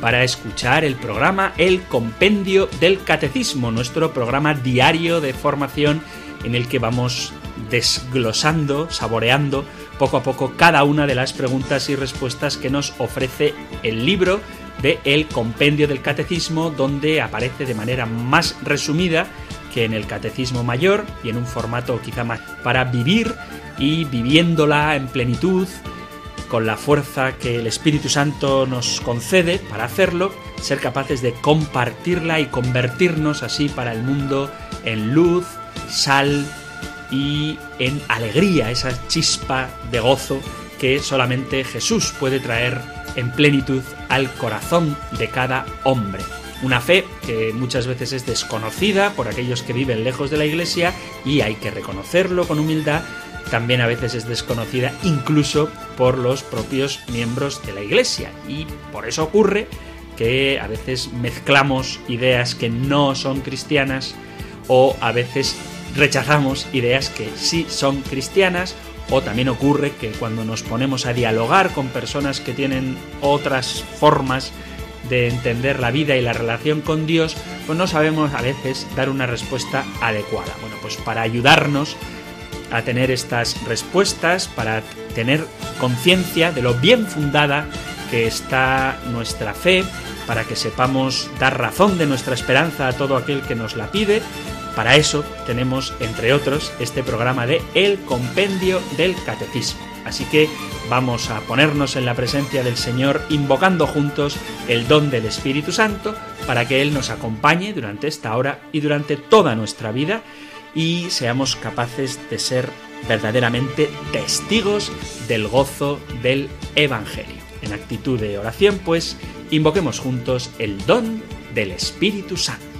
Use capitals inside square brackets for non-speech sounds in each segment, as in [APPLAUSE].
para escuchar el programa El Compendio del Catecismo, nuestro programa diario de formación en el que vamos desglosando, saboreando poco a poco cada una de las preguntas y respuestas que nos ofrece el libro de El Compendio del Catecismo, donde aparece de manera más resumida que en el Catecismo Mayor y en un formato quizá más para vivir y viviéndola en plenitud, con la fuerza que el Espíritu Santo nos concede para hacerlo, ser capaces de compartirla y convertirnos así para el mundo en luz, sal y en alegría, esa chispa de gozo que solamente Jesús puede traer en plenitud al corazón de cada hombre. Una fe que muchas veces es desconocida por aquellos que viven lejos de la Iglesia y hay que reconocerlo con humildad, también a veces es desconocida incluso por los propios miembros de la Iglesia. Y por eso ocurre que a veces mezclamos ideas que no son cristianas o a veces rechazamos ideas que sí son cristianas o también ocurre que cuando nos ponemos a dialogar con personas que tienen otras formas de entender la vida y la relación con Dios, pues no sabemos a veces dar una respuesta adecuada. Bueno, pues para ayudarnos a tener estas respuestas, para tener conciencia de lo bien fundada que está nuestra fe, para que sepamos dar razón de nuestra esperanza a todo aquel que nos la pide, para eso tenemos, entre otros, este programa de El Compendio del Catecismo. Así que vamos a ponernos en la presencia del Señor invocando juntos el don del Espíritu Santo para que Él nos acompañe durante esta hora y durante toda nuestra vida y seamos capaces de ser verdaderamente testigos del gozo del Evangelio. En actitud de oración, pues, invoquemos juntos el don del Espíritu Santo.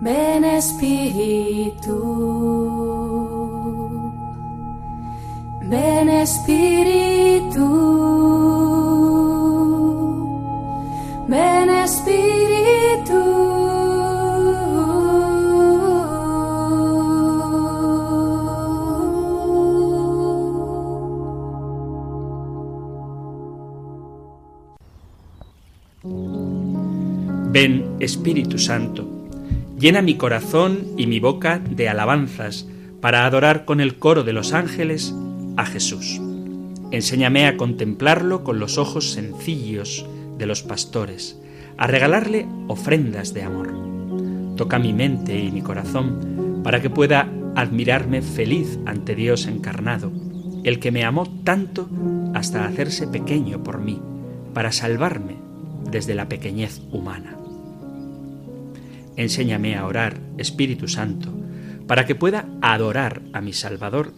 Ven Espíritu, ven Espíritu, ven Espíritu. Ven Espíritu Santo Llena mi corazón y mi boca de alabanzas para adorar con el coro de los ángeles a Jesús. Enséñame a contemplarlo con los ojos sencillos de los pastores, a regalarle ofrendas de amor. Toca mi mente y mi corazón para que pueda admirarme feliz ante Dios encarnado, el que me amó tanto hasta hacerse pequeño por mí, para salvarme desde la pequeñez humana. Enséñame a orar, Espíritu Santo, para que pueda adorar a mi Salvador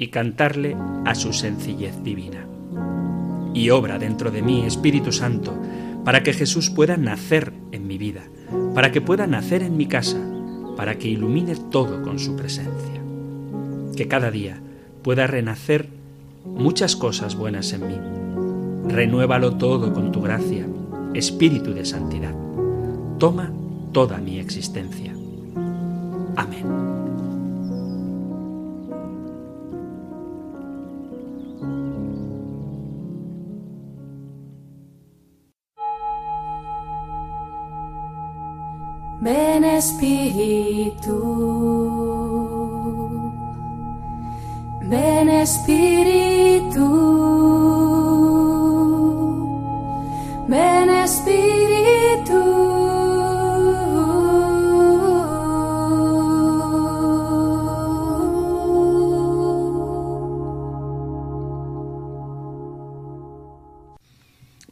y cantarle a su sencillez divina. Y obra dentro de mí, Espíritu Santo, para que Jesús pueda nacer en mi vida, para que pueda nacer en mi casa, para que ilumine todo con su presencia. Que cada día pueda renacer muchas cosas buenas en mí. Renuévalo todo con tu gracia, Espíritu de Santidad. Toma toda mi existencia. Amén. Ven Espíritu, ven Espíritu, ven Espíritu.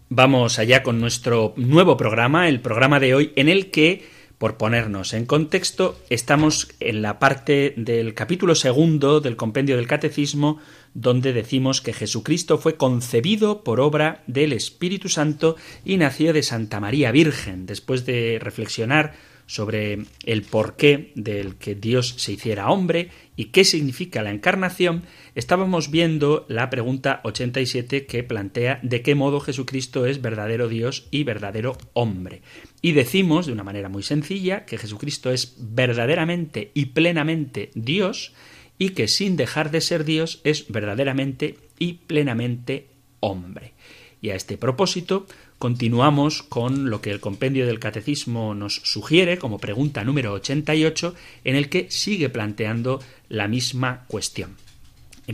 Vamos allá con nuestro nuevo programa, el programa de hoy, en el que Por ponernos en contexto, estamos en la parte del capítulo segundo del compendio del Catecismo, donde decimos que Jesucristo fue concebido por obra del Espíritu Santo y nació de Santa María Virgen. Después de reflexionar sobre el porqué del que Dios se hiciera hombre y qué significa la encarnación, estábamos viendo la pregunta 87 que plantea de qué modo Jesucristo es verdadero Dios y verdadero hombre. Y decimos de una manera muy sencilla que Jesucristo es verdaderamente y plenamente Dios y que sin dejar de ser Dios es verdaderamente y plenamente hombre. Y a este propósito continuamos con lo que el compendio del catecismo nos sugiere como pregunta número 88 en el que sigue planteando la misma cuestión.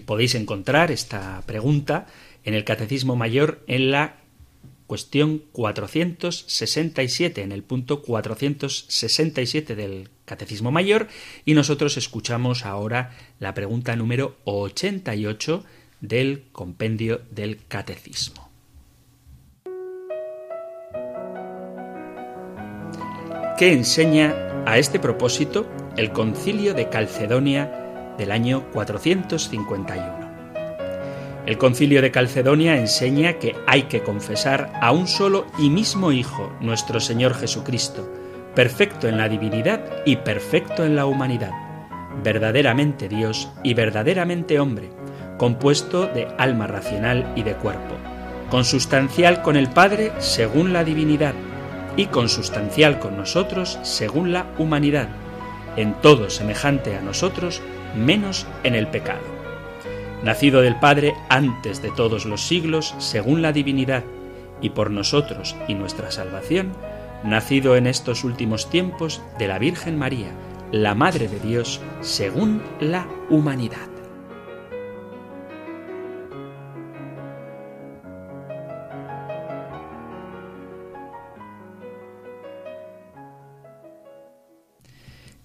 Podéis encontrar esta pregunta en el catecismo mayor en la cuestión 467, en el punto 467 del Catecismo Mayor, y nosotros escuchamos ahora la pregunta número 88 del compendio del Catecismo. ¿Qué enseña a este propósito el concilio de Calcedonia del año 451? El concilio de Calcedonia enseña que hay que confesar a un solo y mismo Hijo, nuestro Señor Jesucristo, perfecto en la divinidad y perfecto en la humanidad, verdaderamente Dios y verdaderamente hombre, compuesto de alma racional y de cuerpo, consustancial con el Padre según la divinidad, y consustancial con nosotros según la humanidad, en todo semejante a nosotros, menos en el pecado. Nacido del Padre antes de todos los siglos, según la divinidad, y por nosotros y nuestra salvación, nacido en estos últimos tiempos de la Virgen María, la Madre de Dios, según la humanidad.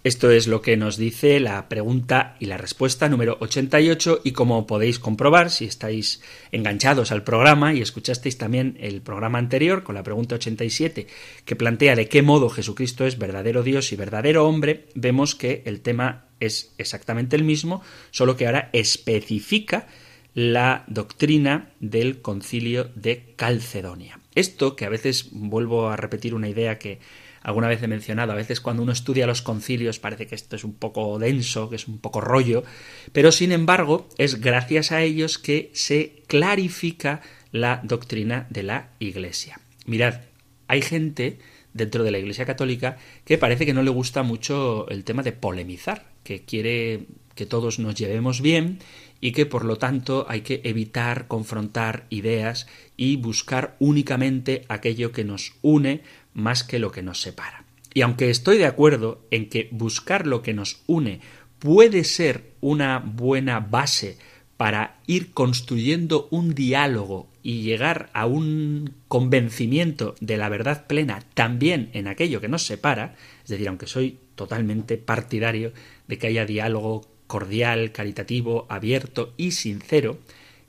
Esto es lo que nos dice la pregunta y la respuesta número 88 y como podéis comprobar si estáis enganchados al programa y escuchasteis también el programa anterior con la pregunta 87 que plantea de qué modo Jesucristo es verdadero Dios y verdadero hombre, vemos que el tema es exactamente el mismo, solo que ahora especifica la doctrina del concilio de Calcedonia. Esto que a veces vuelvo a repetir una idea que alguna vez he mencionado, a veces cuando uno estudia los concilios parece que esto es un poco denso, que es un poco rollo, pero sin embargo es gracias a ellos que se clarifica la doctrina de la Iglesia. Mirad, hay gente dentro de la Iglesia Católica que parece que no le gusta mucho el tema de polemizar, que quiere que todos nos llevemos bien y que por lo tanto hay que evitar confrontar ideas y buscar únicamente aquello que nos une más que lo que nos separa. Y aunque estoy de acuerdo en que buscar lo que nos une puede ser una buena base para ir construyendo un diálogo y llegar a un convencimiento de la verdad plena también en aquello que nos separa, es decir, aunque soy totalmente partidario de que haya diálogo cordial, caritativo, abierto y sincero,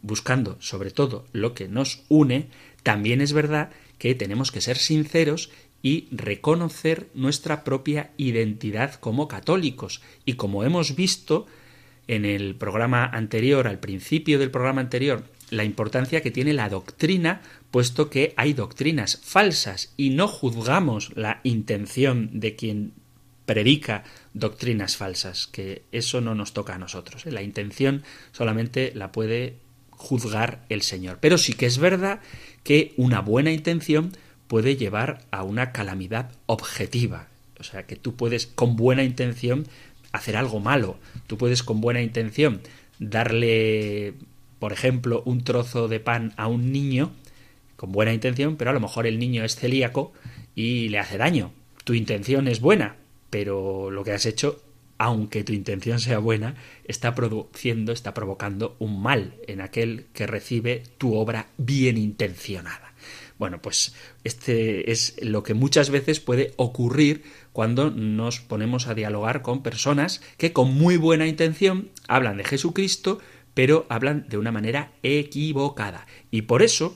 buscando sobre todo lo que nos une, también es verdad que tenemos que ser sinceros y reconocer nuestra propia identidad como católicos. Y como hemos visto en el programa anterior, al principio del programa anterior, la importancia que tiene la doctrina, puesto que hay doctrinas falsas y no juzgamos la intención de quien predica doctrinas falsas, que eso no nos toca a nosotros. La intención solamente la puede juzgar el Señor. Pero sí que es verdad que una buena intención puede llevar a una calamidad objetiva. O sea, que tú puedes con buena intención hacer algo malo. Tú puedes con buena intención darle, por ejemplo, un trozo de pan a un niño con buena intención, pero a lo mejor el niño es celíaco y le hace daño. Tu intención es buena, pero lo que has hecho, aunque tu intención sea buena, está produciendo, está provocando un mal en aquel que recibe tu obra bien intencionada. Bueno, pues este es lo que muchas veces puede ocurrir cuando nos ponemos a dialogar con personas que con muy buena intención hablan de Jesucristo, pero hablan de una manera equivocada. Y por eso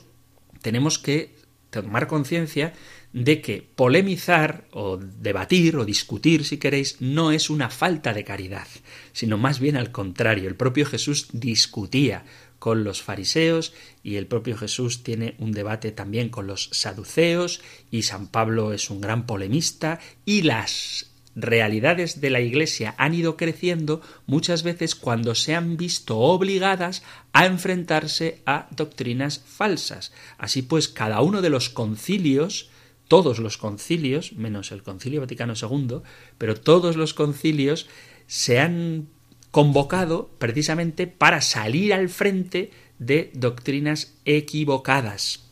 tenemos que tomar conciencia de que polemizar o debatir o discutir, si queréis, no es una falta de caridad, sino más bien al contrario. El propio Jesús discutía con los fariseos y el propio Jesús tiene un debate también con los saduceos y San Pablo es un gran polemista y las realidades de la Iglesia han ido creciendo muchas veces cuando se han visto obligadas a enfrentarse a doctrinas falsas. Así pues, cada uno de los concilios, todos los concilios, menos el Concilio Vaticano II, pero todos los concilios se han convocado precisamente para salir al frente de doctrinas equivocadas.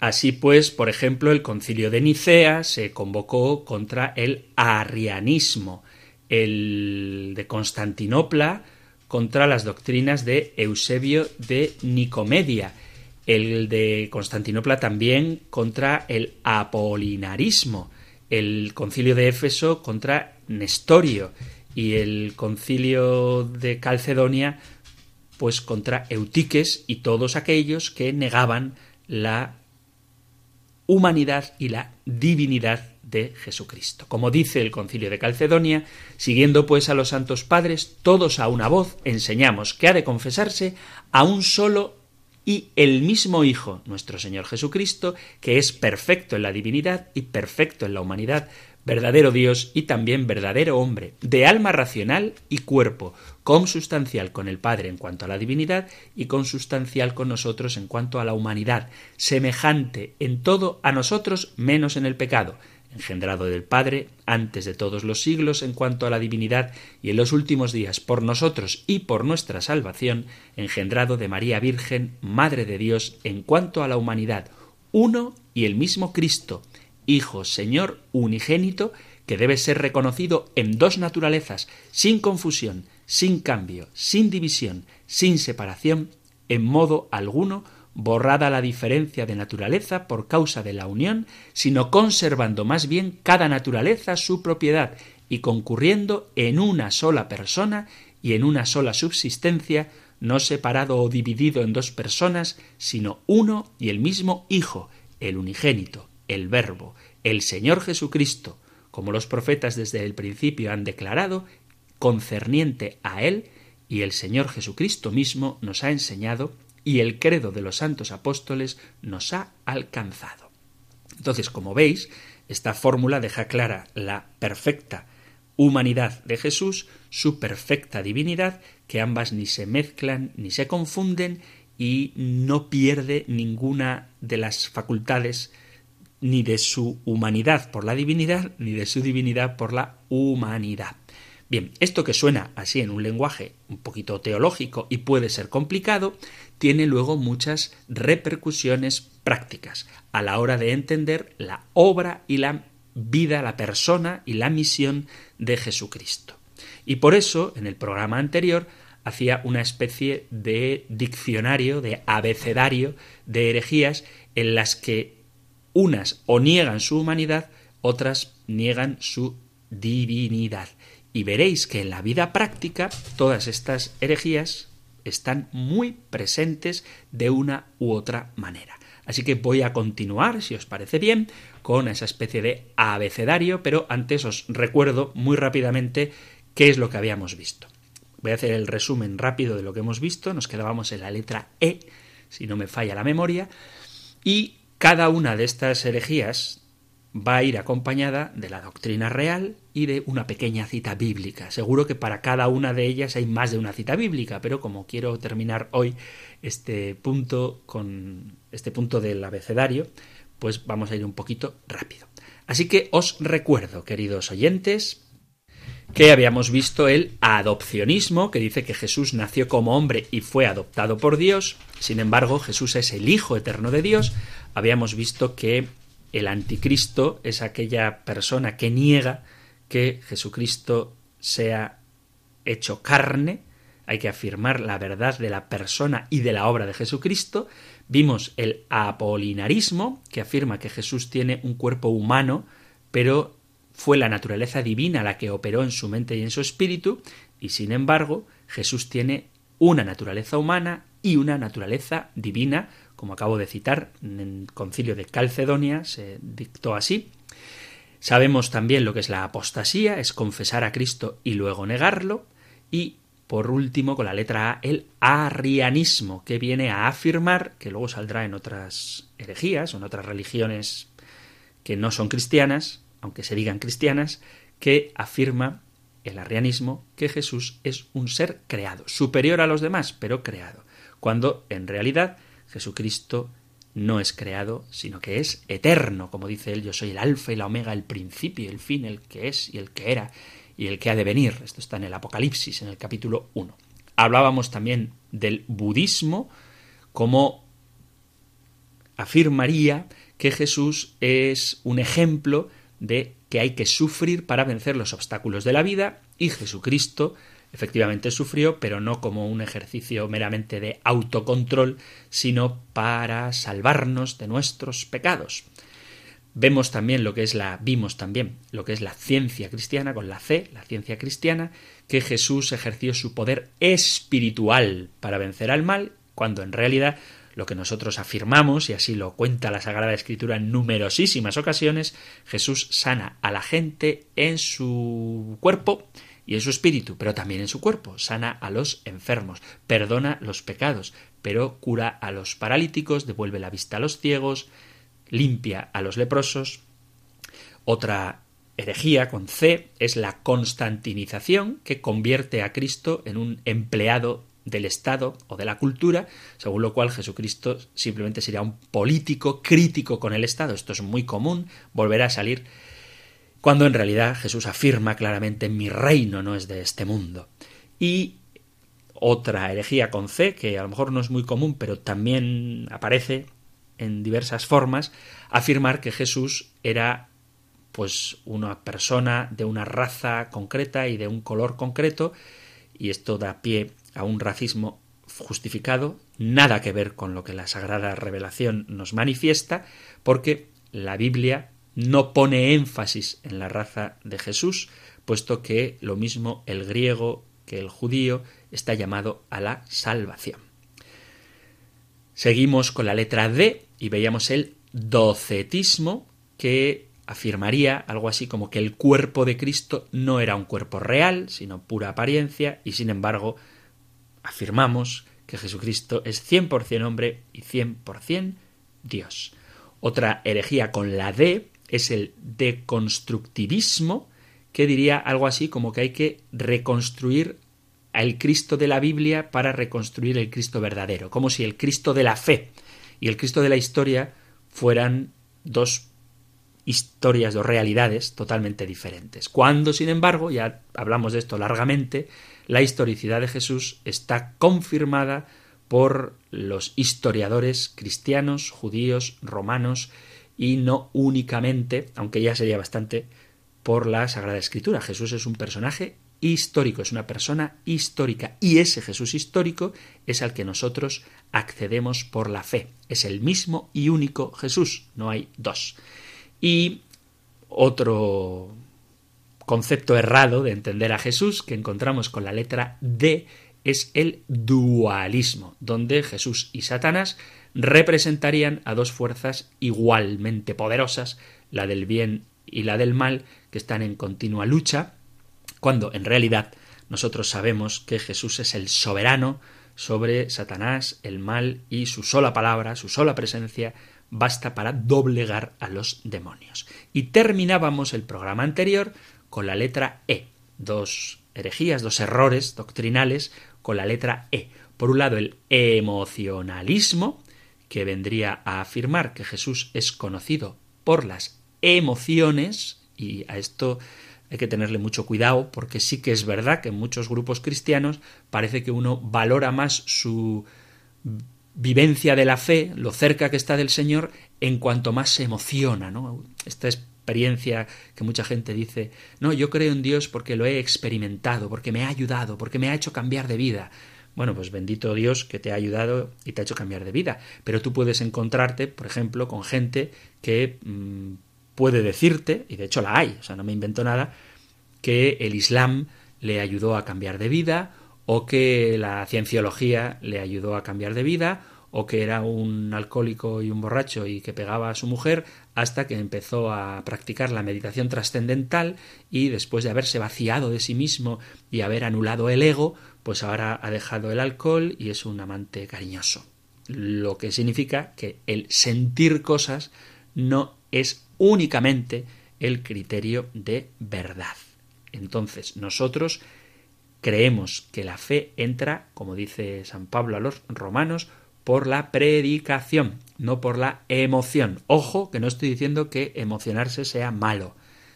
Así pues, por ejemplo, el concilio de Nicea se convocó contra el arrianismo, el de Constantinopla contra las doctrinas de Eusebio de Nicomedia, el de Constantinopla también contra el apolinarismo, el concilio de Éfeso contra Nestorio y el concilio de Calcedonia pues contra Eutiques y todos aquellos que negaban la humanidad y la divinidad de Jesucristo. Como dice el concilio de Calcedonia, siguiendo pues a los santos padres, todos a una voz enseñamos que ha de confesarse a un solo y el mismo Hijo, nuestro Señor Jesucristo, que es perfecto en la divinidad y perfecto en la humanidad, verdadero Dios y también verdadero hombre, de alma racional y cuerpo, consustancial con el Padre en cuanto a la divinidad y consustancial con nosotros en cuanto a la humanidad, semejante en todo a nosotros menos en el pecado, engendrado del Padre antes de todos los siglos en cuanto a la divinidad y en los últimos días por nosotros y por nuestra salvación, engendrado de María Virgen, Madre de Dios en cuanto a la humanidad, uno y el mismo Cristo, Hijo, Señor unigénito, que debe ser reconocido en dos naturalezas, sin confusión, sin cambio, sin división, sin separación, en modo alguno borrada la diferencia de naturaleza por causa de la unión, sino conservando más bien cada naturaleza su propiedad y concurriendo en una sola persona y en una sola subsistencia, no separado o dividido en dos personas, sino uno y el mismo Hijo, el unigénito, el Verbo, el Señor Jesucristo, como los profetas desde el principio han declarado, concerniente a Él, y el Señor Jesucristo mismo nos ha enseñado, y el credo de los santos apóstoles nos ha alcanzado. Entonces, como veis, esta fórmula deja clara la perfecta humanidad de Jesús, su perfecta divinidad, que ambas ni se mezclan ni se confunden y no pierde ninguna de las facultades ni de su humanidad por la divinidad, ni de su divinidad por la humanidad. Bien, esto que suena así en un lenguaje un poquito teológico y puede ser complicado, tiene luego muchas repercusiones prácticas a la hora de entender la obra y la vida, la persona y la misión de Jesucristo. Y por eso, en el programa anterior, hacía una especie de diccionario, de abecedario de herejías en las que unas o niegan su humanidad, otras niegan su divinidad. Y veréis que en la vida práctica todas estas herejías están muy presentes de una u otra manera. Así que voy a continuar, si os parece bien, con esa especie de abecedario, pero antes os recuerdo muy rápidamente qué es lo que habíamos visto. Voy a hacer el resumen rápido de lo que hemos visto. Nos quedábamos en la letra E, si no me falla la memoria, y cada una de estas herejías va a ir acompañada de la doctrina real y de una pequeña cita bíblica. Seguro que para cada una de ellas hay más de una cita bíblica, pero como quiero terminar hoy este punto con este punto del abecedario, pues vamos a ir un poquito rápido. Así que os recuerdo, queridos oyentes, que habíamos visto el adopcionismo, que dice que Jesús nació como hombre y fue adoptado por Dios, sin embargo Jesús es el Hijo eterno de Dios, habíamos visto que el anticristo es aquella persona que niega que Jesucristo sea hecho carne, hay que afirmar la verdad de la persona y de la obra de Jesucristo. Vimos el apolinarismo, que afirma que Jesús tiene un cuerpo humano, pero fue la naturaleza divina la que operó en su mente y en su espíritu, y sin embargo Jesús tiene una naturaleza humana y una naturaleza divina, como acabo de citar, en el concilio de Calcedonia se dictó así. Sabemos también lo que es la apostasía, es confesar a Cristo y luego negarlo. Y por último, con la letra A, el arrianismo, que viene a afirmar, que luego saldrá en otras herejías o en otras religiones que no son cristianas, aunque se digan cristianas, que afirma el arrianismo que Jesús es un ser creado, superior a los demás, pero creado, cuando en realidad Jesucristo no es creado, sino que es eterno, como dice él, yo soy el alfa y la omega, el principio y el fin, el que es y el que era y el que ha de venir. Esto está en el Apocalipsis, en el capítulo 1. Hablábamos también del budismo como afirmaría que Jesús es un ejemplo de que hay que sufrir para vencer los obstáculos de la vida y Jesucristo efectivamente sufrió, pero no como un ejercicio meramente de autocontrol, sino para salvarnos de nuestros pecados. Vemos también lo que es la vimos también lo que es la ciencia cristiana con la fe, la ciencia cristiana, que Jesús ejerció su poder espiritual para vencer al mal, cuando en realidad lo que nosotros afirmamos, y así lo cuenta la Sagrada Escritura en numerosísimas ocasiones, Jesús sana a la gente en su cuerpo y en su espíritu, pero también en su cuerpo. Sana a los enfermos, perdona los pecados, pero cura a los paralíticos, devuelve la vista a los ciegos, limpia a los leprosos. Otra herejía con C es la constantinización, que convierte a Cristo en un empleado del Estado o de la cultura, según lo cual Jesucristo simplemente sería un político crítico con el Estado. Esto es muy común, volverá a salir cuando en realidad Jesús afirma claramente mi reino no es de este mundo. Y otra herejía con C, que a lo mejor no es muy común, pero también aparece en diversas formas, afirmar que Jesús era pues una persona de una raza concreta y de un color concreto, y esto da pie a un racismo justificado, nada que ver con lo que la Sagrada Revelación nos manifiesta, porque la Biblia no pone énfasis en la raza de Jesús, puesto que lo mismo el griego que el judío está llamado a la salvación. Seguimos con la letra D y veíamos el docetismo que afirmaría algo así como que el cuerpo de Cristo no era un cuerpo real, sino pura apariencia, y sin embargo afirmamos que Jesucristo es 100% hombre y 100% Dios. Otra herejía con la D es el deconstructivismo, que diría algo así como que hay que reconstruir al Cristo de la Biblia para reconstruir el Cristo verdadero, como si el Cristo de la fe y el Cristo de la historia fueran dos historias, dos realidades totalmente diferentes. Cuando, sin embargo, ya hablamos de esto largamente, la historicidad de Jesús está confirmada por los historiadores cristianos, judíos, romanos, y no únicamente, aunque ya sería bastante, por la Sagrada Escritura. Jesús es un personaje histórico, es una persona histórica y ese Jesús histórico es al que nosotros accedemos por la fe. Es el mismo y único Jesús, no hay dos. Y otro concepto errado de entender a Jesús que encontramos con la letra D es el dualismo, donde Jesús y Satanás representarían a dos fuerzas igualmente poderosas, la del bien y la del mal, que están en continua lucha, cuando en realidad nosotros sabemos que Jesús es el soberano sobre Satanás, el mal y su sola palabra, su sola presencia, basta para doblegar a los demonios. Y terminábamos el programa anterior con la letra E, dos herejías, dos errores doctrinales con la letra E. Por un lado, el emocionalismo, que vendría a afirmar que Jesús es conocido por las emociones, y a esto hay que tenerle mucho cuidado porque sí que es verdad que en muchos grupos cristianos parece que uno valora más su vivencia de la fe, lo cerca que está del Señor, en cuanto más se emociona, ¿no? Esta experiencia que mucha gente dice, no, yo creo en Dios porque lo he experimentado, porque me ha ayudado, porque me ha hecho cambiar de vida. Bueno, pues bendito Dios que te ha ayudado y te ha hecho cambiar de vida. Pero tú puedes encontrarte, por ejemplo, con gente que mm, puede decirte, y de hecho la hay, o sea, no me invento nada, que el Islam le ayudó a cambiar de vida, o que la cienciología le ayudó a cambiar de vida, o que era un alcohólico y un borracho y que pegaba a su mujer, hasta que empezó a practicar la meditación trascendental y después de haberse vaciado de sí mismo y haber anulado el ego, pues ahora ha dejado el alcohol y es un amante cariñoso. Lo que significa que el sentir cosas no es únicamente el criterio de verdad. Entonces, nosotros creemos que la fe entra, como dice San Pablo a los romanos, por la predicación, no por la emoción. Ojo, que no estoy diciendo que emocionarse sea malo.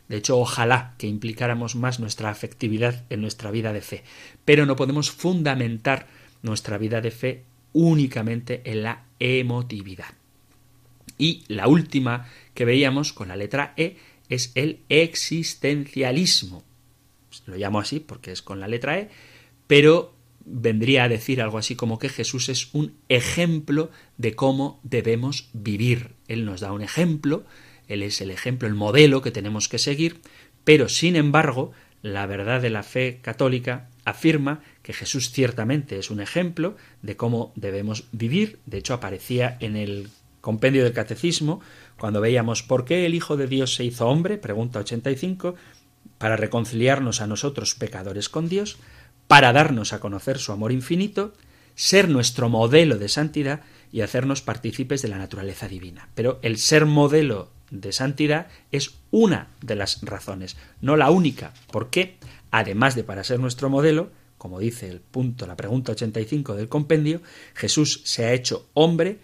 De hecho, ojalá que implicáramos más nuestra afectividad en nuestra vida de fe. Pero no podemos fundamentar nuestra vida de fe únicamente en la emotividad. Y la última que veíamos con la letra E es el existencialismo. Lo llamo así porque es con la letra E, pero vendría a decir algo así como que Jesús es un ejemplo de cómo debemos vivir. Él nos da un ejemplo, Él es el ejemplo, el modelo que tenemos que seguir, pero sin embargo, la verdad de la fe católica afirma que Jesús ciertamente es un ejemplo de cómo debemos vivir. De hecho, aparecía en el compendio del catecismo cuando veíamos por qué el Hijo de Dios se hizo hombre, pregunta 85, para reconciliarnos a nosotros pecadores con Dios, para darnos a conocer su amor infinito, ser nuestro modelo de santidad y hacernos partícipes de la naturaleza divina. Pero el ser modelo de santidad es una de las razones, no la única. ¿Por qué? Además de para ser nuestro modelo, como dice el punto, la pregunta 85 del compendio, Jesús se ha hecho hombre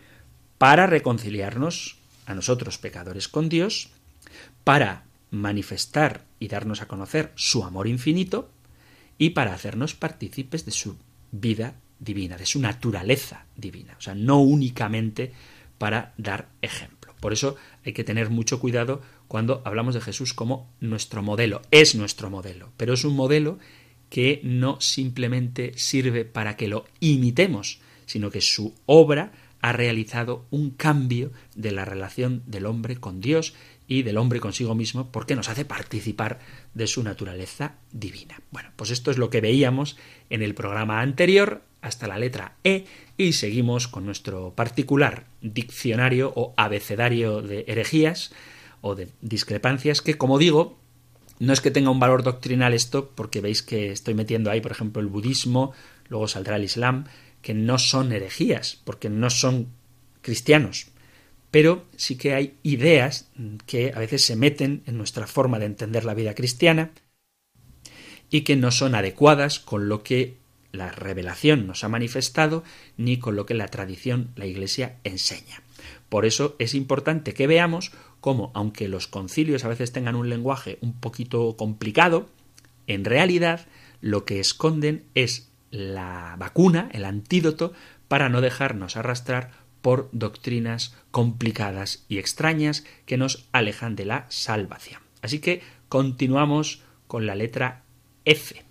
para reconciliarnos a nosotros pecadores con Dios, para manifestar y darnos a conocer su amor infinito, y para hacernos partícipes de su vida divina, de su naturaleza divina. O sea, no únicamente para dar ejemplo. Por eso hay que tener mucho cuidado cuando hablamos de Jesús como nuestro modelo. Es nuestro modelo, pero es un modelo que no simplemente sirve para que lo imitemos, sino que su obra ha realizado un cambio de la relación del hombre con Dios y del hombre consigo mismo porque nos hace participar de su naturaleza divina. Bueno, pues esto es lo que veíamos en el programa anterior hasta la letra E y seguimos con nuestro particular diccionario o abecedario de herejías o de discrepancias que, como digo, no es que tenga un valor doctrinal esto, porque veis que estoy metiendo ahí, por ejemplo, el budismo, luego saldrá el islam, que no son herejías, porque no son cristianos, pero sí que hay ideas que a veces se meten en nuestra forma de entender la vida cristiana y que no son adecuadas con lo que la revelación nos ha manifestado ni con lo que la tradición, la Iglesia enseña. Por eso es importante que veamos cómo, aunque los concilios a veces tengan un lenguaje un poquito complicado, en realidad lo que esconden es la vacuna, el antídoto, para no dejarnos arrastrar por doctrinas complicadas y extrañas que nos alejan de la salvación. Así que continuamos con la letra F.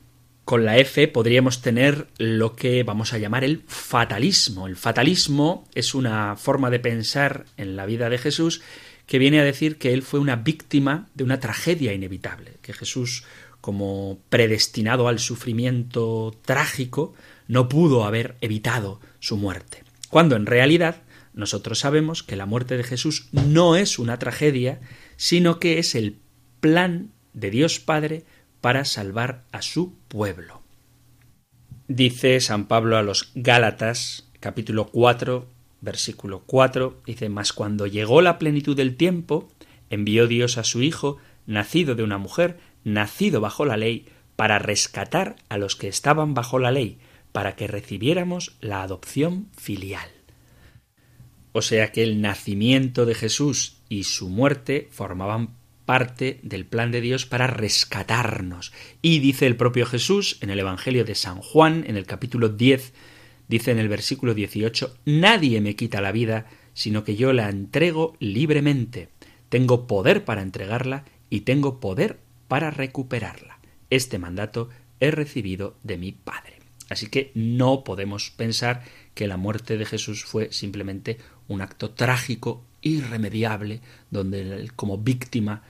Con la F podríamos tener lo que vamos a llamar el fatalismo. El fatalismo es una forma de pensar en la vida de Jesús que viene a decir que él fue una víctima de una tragedia inevitable, que Jesús, como predestinado al sufrimiento trágico, no pudo haber evitado su muerte cuando en realidad nosotros sabemos que la muerte de Jesús no es una tragedia, sino que es el plan de Dios Padre para salvar a su pueblo. Dice San Pablo a los Gálatas, capítulo 4, versículo 4, dice, Mas cuando llegó la plenitud del tiempo, envió Dios a su Hijo, nacido de una mujer, nacido bajo la ley, para rescatar a los que estaban bajo la ley, para que recibiéramos la adopción filial. O sea que el nacimiento de Jesús y su muerte formaban parte del plan de Dios para rescatarnos. Y dice el propio Jesús en el Evangelio de San Juan, en el capítulo 10, dice en el versículo 18, Nadie me quita la vida, sino que yo la entrego libremente. Tengo poder para entregarla y tengo poder para recuperarla. Este mandato he recibido de mi Padre. Así que no podemos pensar que la muerte de Jesús fue simplemente un acto trágico, irremediable, donde él, como víctima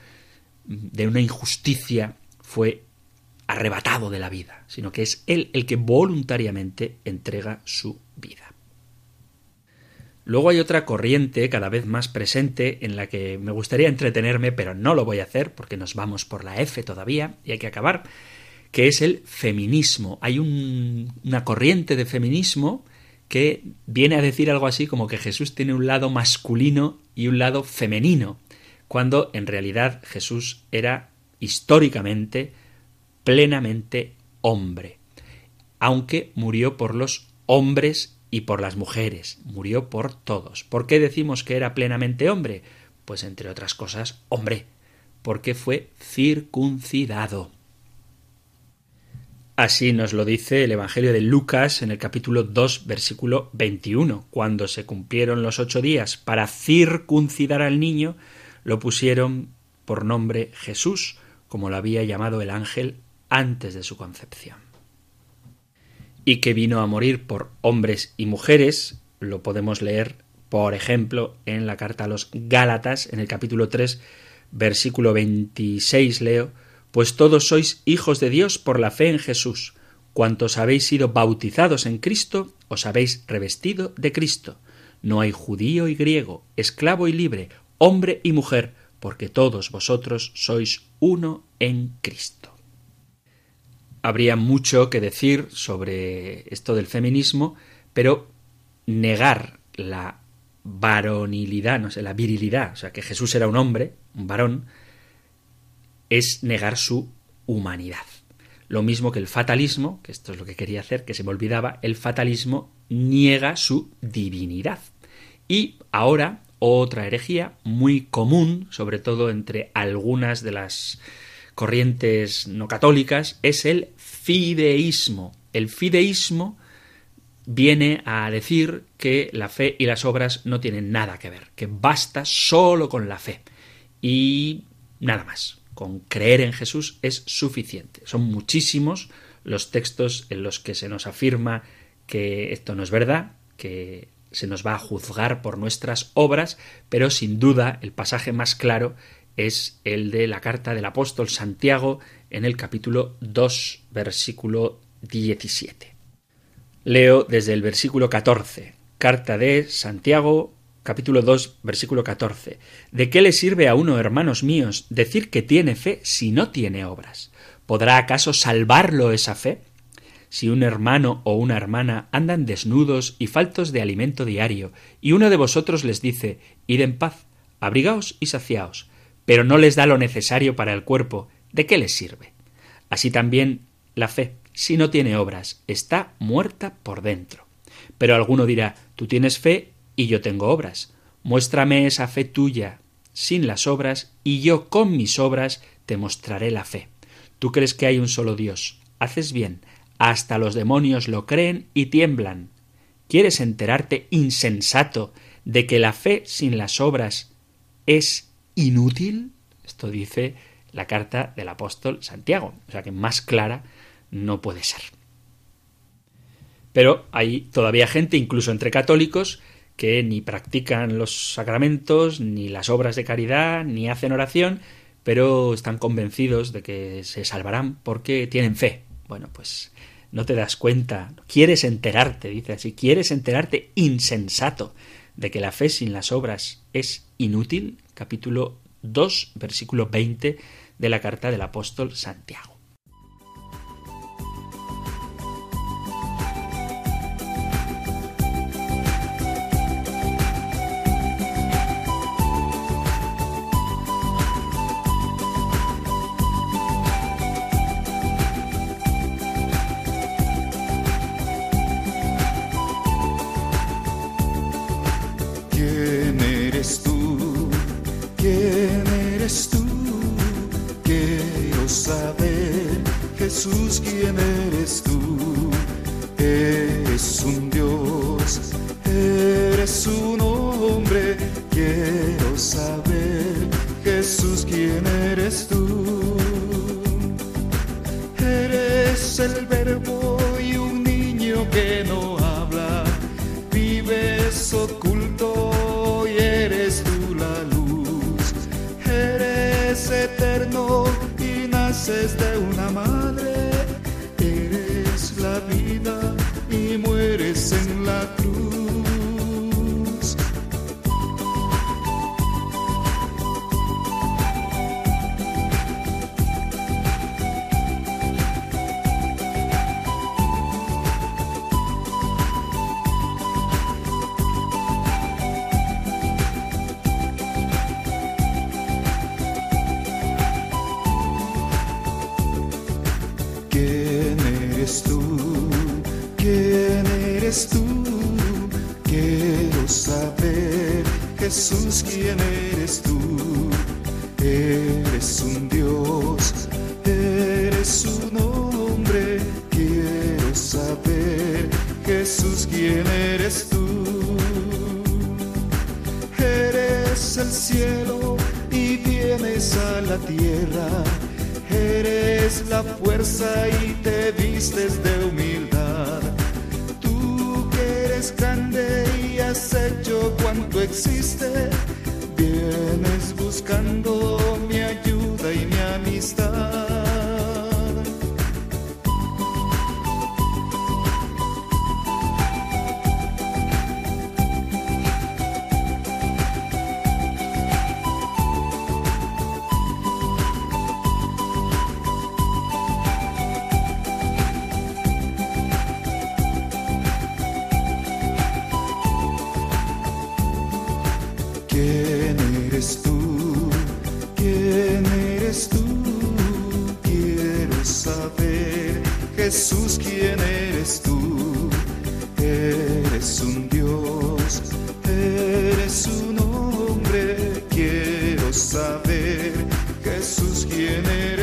de una injusticia fue arrebatado de la vida, sino que es él el que voluntariamente entrega su vida. Luego hay otra corriente cada vez más presente en la que me gustaría entretenerme, pero no lo voy a hacer porque nos vamos por la F todavía y hay que acabar, que es el feminismo. Hay una corriente de feminismo que viene a decir algo así como que Jesús tiene un lado masculino y un lado femenino, cuando en realidad Jesús era históricamente plenamente hombre, aunque murió por los hombres y por las mujeres, murió por todos. ¿Por qué decimos que era plenamente hombre? Pues entre otras cosas, hombre, porque fue circuncidado. Así nos lo dice el Evangelio de Lucas en el capítulo 2, versículo 21. Cuando se cumplieron los ocho días para circuncidar al niño, lo pusieron por nombre Jesús, como lo había llamado el ángel antes de su concepción y que vino a morir por hombres y mujeres, lo podemos leer, por ejemplo, en la carta a los Gálatas, en el capítulo 3, versículo 26, leo, Pues todos sois hijos de Dios por la fe en Jesús. Cuantos habéis sido bautizados en Cristo, os habéis revestido de Cristo. No hay judío y griego, esclavo y libre, hombre y mujer, porque todos vosotros sois uno en Cristo habría mucho que decir sobre esto del feminismo, pero negar la varonilidad, no sé, la virilidad, o sea, que Jesús era un hombre, un varón, es negar su humanidad. Lo mismo que el fatalismo, que esto es lo que quería hacer, que se me olvidaba, el fatalismo niega su divinidad. Y ahora otra herejía muy común, sobre todo entre algunas de las corrientes no católicas es el fideísmo. El fideísmo viene a decir que la fe y las obras no tienen nada que ver, que basta solo con la fe y nada más. Con creer en Jesús es suficiente. Son muchísimos los textos en los que se nos afirma que esto no es verdad, que se nos va a juzgar por nuestras obras, pero sin duda el pasaje más claro es el de la carta del apóstol Santiago en el capítulo 2, versículo 17. Leo desde el versículo 14. Carta de Santiago, capítulo 2, versículo 14. ¿De qué le sirve a uno, hermanos míos, decir que tiene fe si no tiene obras? ¿Podrá acaso salvarlo esa fe? Si un hermano o una hermana andan desnudos y faltos de alimento diario, y uno de vosotros les dice, id en paz, abrigaos y saciaos, pero no les da lo necesario para el cuerpo, ¿de qué les sirve? Así también la fe, si no tiene obras, está muerta por dentro. Pero alguno dirá, tú tienes fe y yo tengo obras. Muéstrame esa fe tuya sin las obras, y yo con mis obras te mostraré la fe. Tú crees que hay un solo Dios. Haces bien. Hasta los demonios lo creen y tiemblan. ¿Quieres enterarte, insensato, de que la fe sin las obras es inútil? Esto dice la carta del apóstol Santiago. O sea que más clara no puede ser. Pero hay todavía gente, incluso entre católicos, que ni practican los sacramentos, ni las obras de caridad, ni hacen oración, pero están convencidos de que se salvarán porque tienen fe. Bueno, pues no te das cuenta, quieres enterarte, dice así, quieres enterarte insensato de que la fe sin las obras es inútil, capítulo 2, versículo 20 de la carta del apóstol Santiago.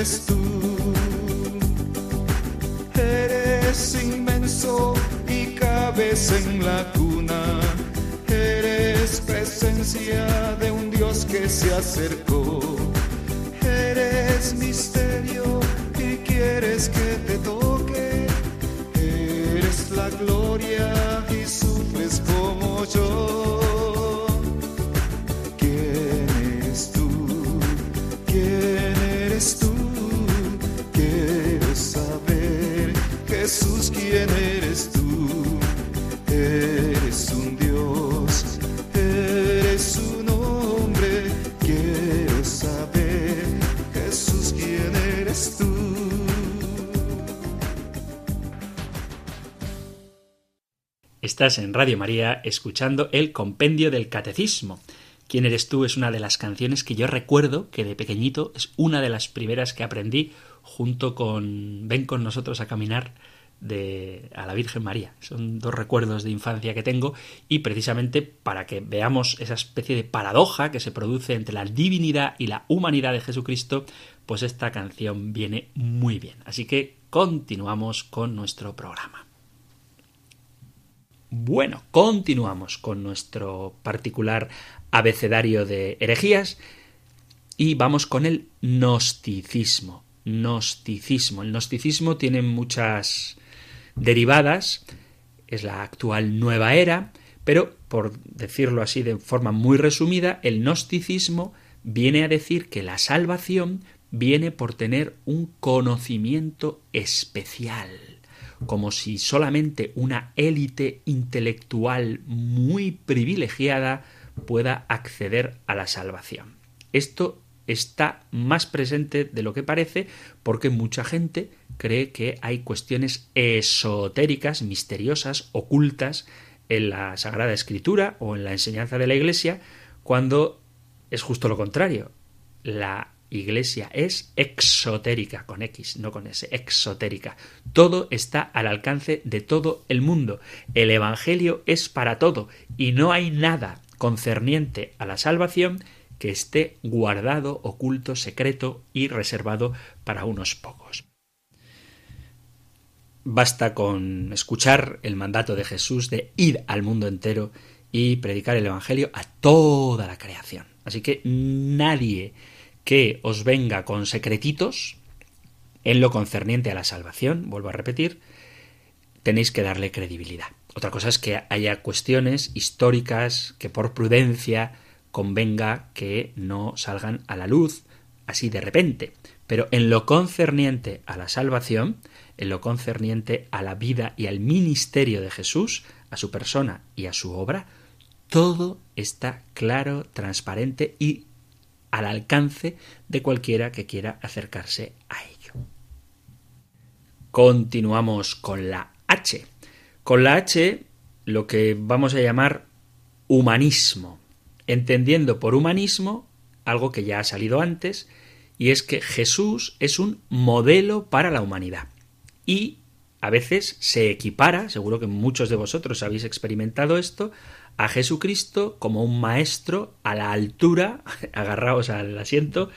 Eres tú? Eres inmenso y cabes en la cuna. Eres presencia de un Dios que se acercó. Eres misterio y quieres que te toque. Eres la gloria y sufres como yo. Estás en Radio María escuchando el Compendio del Catecismo. ¿Quién eres tú? Es una de las canciones que yo recuerdo que de pequeñito es una de las primeras que aprendí junto con Ven con nosotros a caminar de a la Virgen María. Son dos recuerdos de infancia que tengo y precisamente para que veamos esa especie de paradoja que se produce entre la divinidad y la humanidad de Jesucristo, pues esta canción viene muy bien. Así que continuamos con nuestro programa. Bueno, continuamos con nuestro particular abecedario de herejías y vamos con el gnosticismo. Gnosticismo. El gnosticismo tiene muchas derivadas, es la actual nueva era, pero por decirlo así de forma muy resumida, el gnosticismo viene a decir que la salvación viene por tener un conocimiento especial como si solamente una élite intelectual muy privilegiada pueda acceder a la salvación. Esto está más presente de lo que parece porque mucha gente cree que hay cuestiones esotéricas, misteriosas, ocultas en la Sagrada Escritura o en la enseñanza de la Iglesia, cuando es justo lo contrario. La Iglesia es exotérica, con X, no con S, exotérica. Todo está al alcance de todo el mundo. El Evangelio es para todo y no hay nada concerniente a la salvación que esté guardado, oculto, secreto y reservado para unos pocos. Basta con escuchar el mandato de Jesús de ir al mundo entero y predicar el Evangelio a toda la creación. Así que nadie que os venga con secretitos en lo concerniente a la salvación, vuelvo a repetir, tenéis que darle credibilidad. Otra cosa es que haya cuestiones históricas que por prudencia convenga que no salgan a la luz así de repente. Pero en lo concerniente a la salvación, en lo concerniente a la vida y al ministerio de Jesús, a su persona y a su obra, todo está claro, transparente y al alcance de cualquiera que quiera acercarse a ello. Continuamos con la H. Con la H lo que vamos a llamar humanismo, entendiendo por humanismo algo que ya ha salido antes, y es que Jesús es un modelo para la humanidad. Y a veces se equipara, seguro que muchos de vosotros habéis experimentado esto, a Jesucristo como un maestro a la altura, [LAUGHS] agarraos al asiento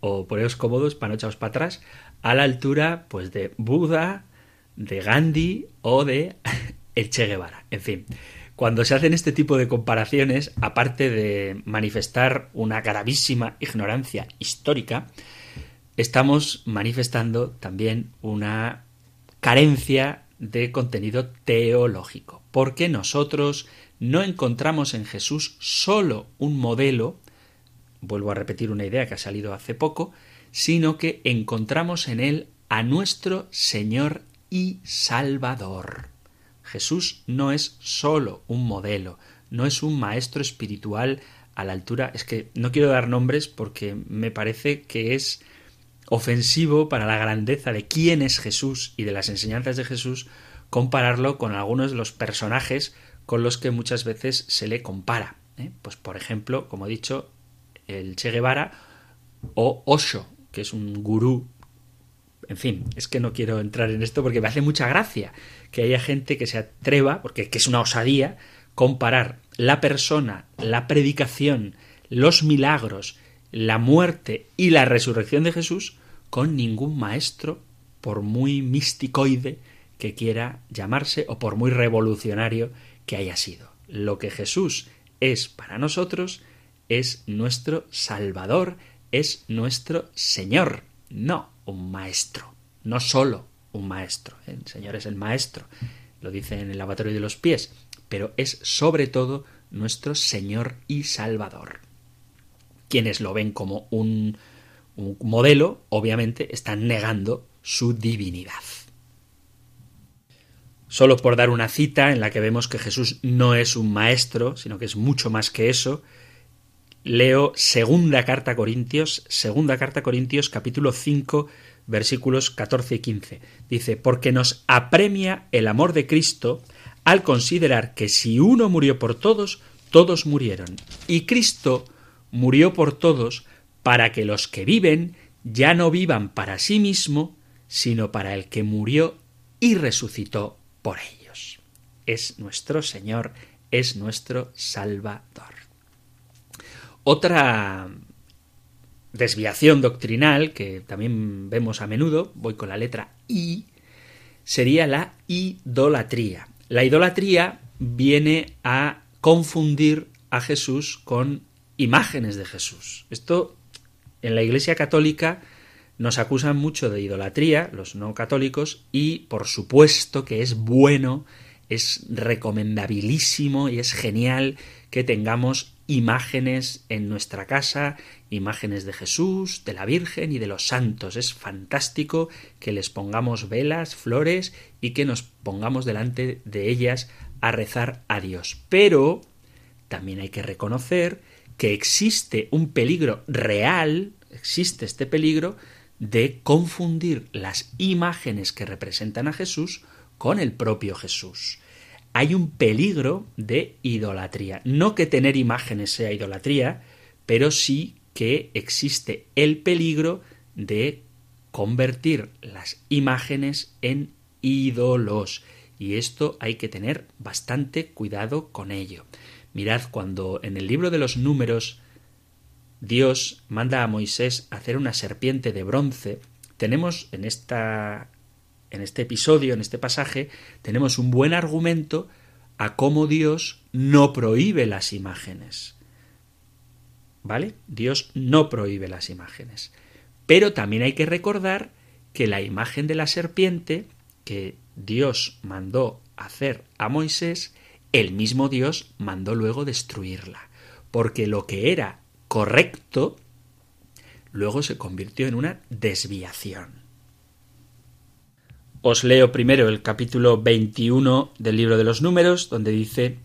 o poneos cómodos para no echaros para atrás, a la altura pues de Buda, de Gandhi o de [LAUGHS] el Che Guevara. En fin, cuando se hacen este tipo de comparaciones, aparte de manifestar una gravísima ignorancia histórica, estamos manifestando también una carencia de contenido teológico, porque nosotros no encontramos en Jesús solo un modelo, vuelvo a repetir una idea que ha salido hace poco, sino que encontramos en él a nuestro Señor y Salvador. Jesús no es solo un modelo, no es un maestro espiritual a la altura. Es que no quiero dar nombres porque me parece que es ofensivo para la grandeza de quién es Jesús y de las enseñanzas de Jesús compararlo con algunos de los personajes con los que muchas veces se le compara. ¿eh? Pues por ejemplo, como he dicho, el Che Guevara o Osho, que es un gurú en fin, es que no quiero entrar en esto porque me hace mucha gracia que haya gente que se atreva, porque es una osadía, comparar la persona, la predicación, los milagros, la muerte y la resurrección de Jesús con ningún maestro, por muy misticoide que quiera llamarse o por muy revolucionario que haya sido. Lo que Jesús es para nosotros es nuestro Salvador, es nuestro Señor, no un maestro, no solo un maestro. El Señor es el maestro, lo dice en el lavatorio de los pies, pero es sobre todo nuestro Señor y Salvador. Quienes lo ven como un, un modelo, obviamente, están negando su divinidad. Solo por dar una cita en la que vemos que Jesús no es un maestro, sino que es mucho más que eso, leo segunda carta a Corintios, segunda carta a Corintios capítulo 5 versículos 14 y 15. Dice, porque nos apremia el amor de Cristo al considerar que si uno murió por todos, todos murieron. Y Cristo murió por todos para que los que viven ya no vivan para sí mismo, sino para el que murió y resucitó por ellos. Es nuestro Señor, es nuestro Salvador. Otra desviación doctrinal que también vemos a menudo, voy con la letra I, sería la idolatría. La idolatría viene a confundir a Jesús con imágenes de Jesús. Esto en la Iglesia Católica nos acusan mucho de idolatría, los no católicos, y por supuesto que es bueno, es recomendabilísimo y es genial que tengamos imágenes en nuestra casa, imágenes de Jesús, de la Virgen y de los santos. Es fantástico que les pongamos velas, flores y que nos pongamos delante de ellas a rezar a Dios. Pero también hay que reconocer que existe un peligro real, existe este peligro de confundir las imágenes que representan a Jesús con el propio Jesús hay un peligro de idolatría. No que tener imágenes sea idolatría, pero sí que existe el peligro de convertir las imágenes en ídolos. Y esto hay que tener bastante cuidado con ello. Mirad, cuando en el libro de los números Dios manda a Moisés hacer una serpiente de bronce, tenemos en esta en este episodio, en este pasaje, tenemos un buen argumento a cómo Dios no prohíbe las imágenes. ¿Vale? Dios no prohíbe las imágenes. Pero también hay que recordar que la imagen de la serpiente que Dios mandó hacer a Moisés, el mismo Dios mandó luego destruirla. Porque lo que era correcto, luego se convirtió en una desviación. Os leo primero el capítulo 21 del libro de los números, donde dice,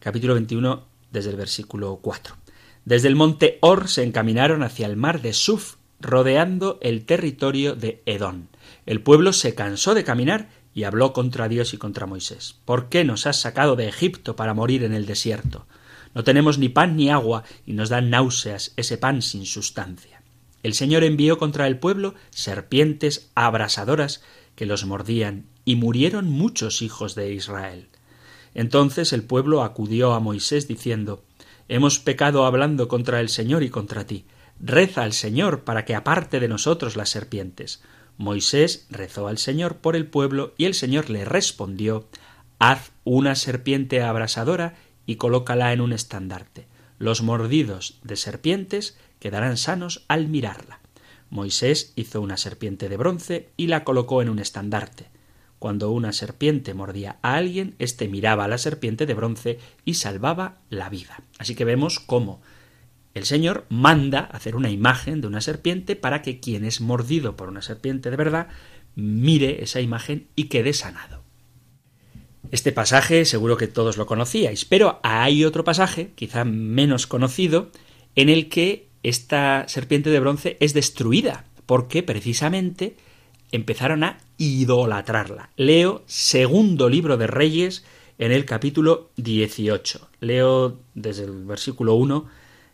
capítulo 21 desde el versículo 4. Desde el monte Or se encaminaron hacia el mar de Suf, rodeando el territorio de Edón. El pueblo se cansó de caminar y habló contra Dios y contra Moisés. ¿Por qué nos has sacado de Egipto para morir en el desierto? No tenemos ni pan ni agua y nos dan náuseas ese pan sin sustancia. El Señor envió contra el pueblo serpientes abrasadoras que los mordían y murieron muchos hijos de Israel. Entonces el pueblo acudió a Moisés diciendo Hemos pecado hablando contra el Señor y contra ti. Reza al Señor para que aparte de nosotros las serpientes. Moisés rezó al Señor por el pueblo y el Señor le respondió Haz una serpiente abrasadora y colócala en un estandarte. Los mordidos de serpientes quedarán sanos al mirarla. Moisés hizo una serpiente de bronce y la colocó en un estandarte. Cuando una serpiente mordía a alguien, éste miraba a la serpiente de bronce y salvaba la vida. Así que vemos cómo el Señor manda hacer una imagen de una serpiente para que quien es mordido por una serpiente de verdad mire esa imagen y quede sanado. Este pasaje seguro que todos lo conocíais, pero hay otro pasaje, quizá menos conocido, en el que esta serpiente de bronce es destruida, porque precisamente empezaron a idolatrarla. Leo segundo libro de Reyes en el capítulo 18. Leo desde el versículo 1,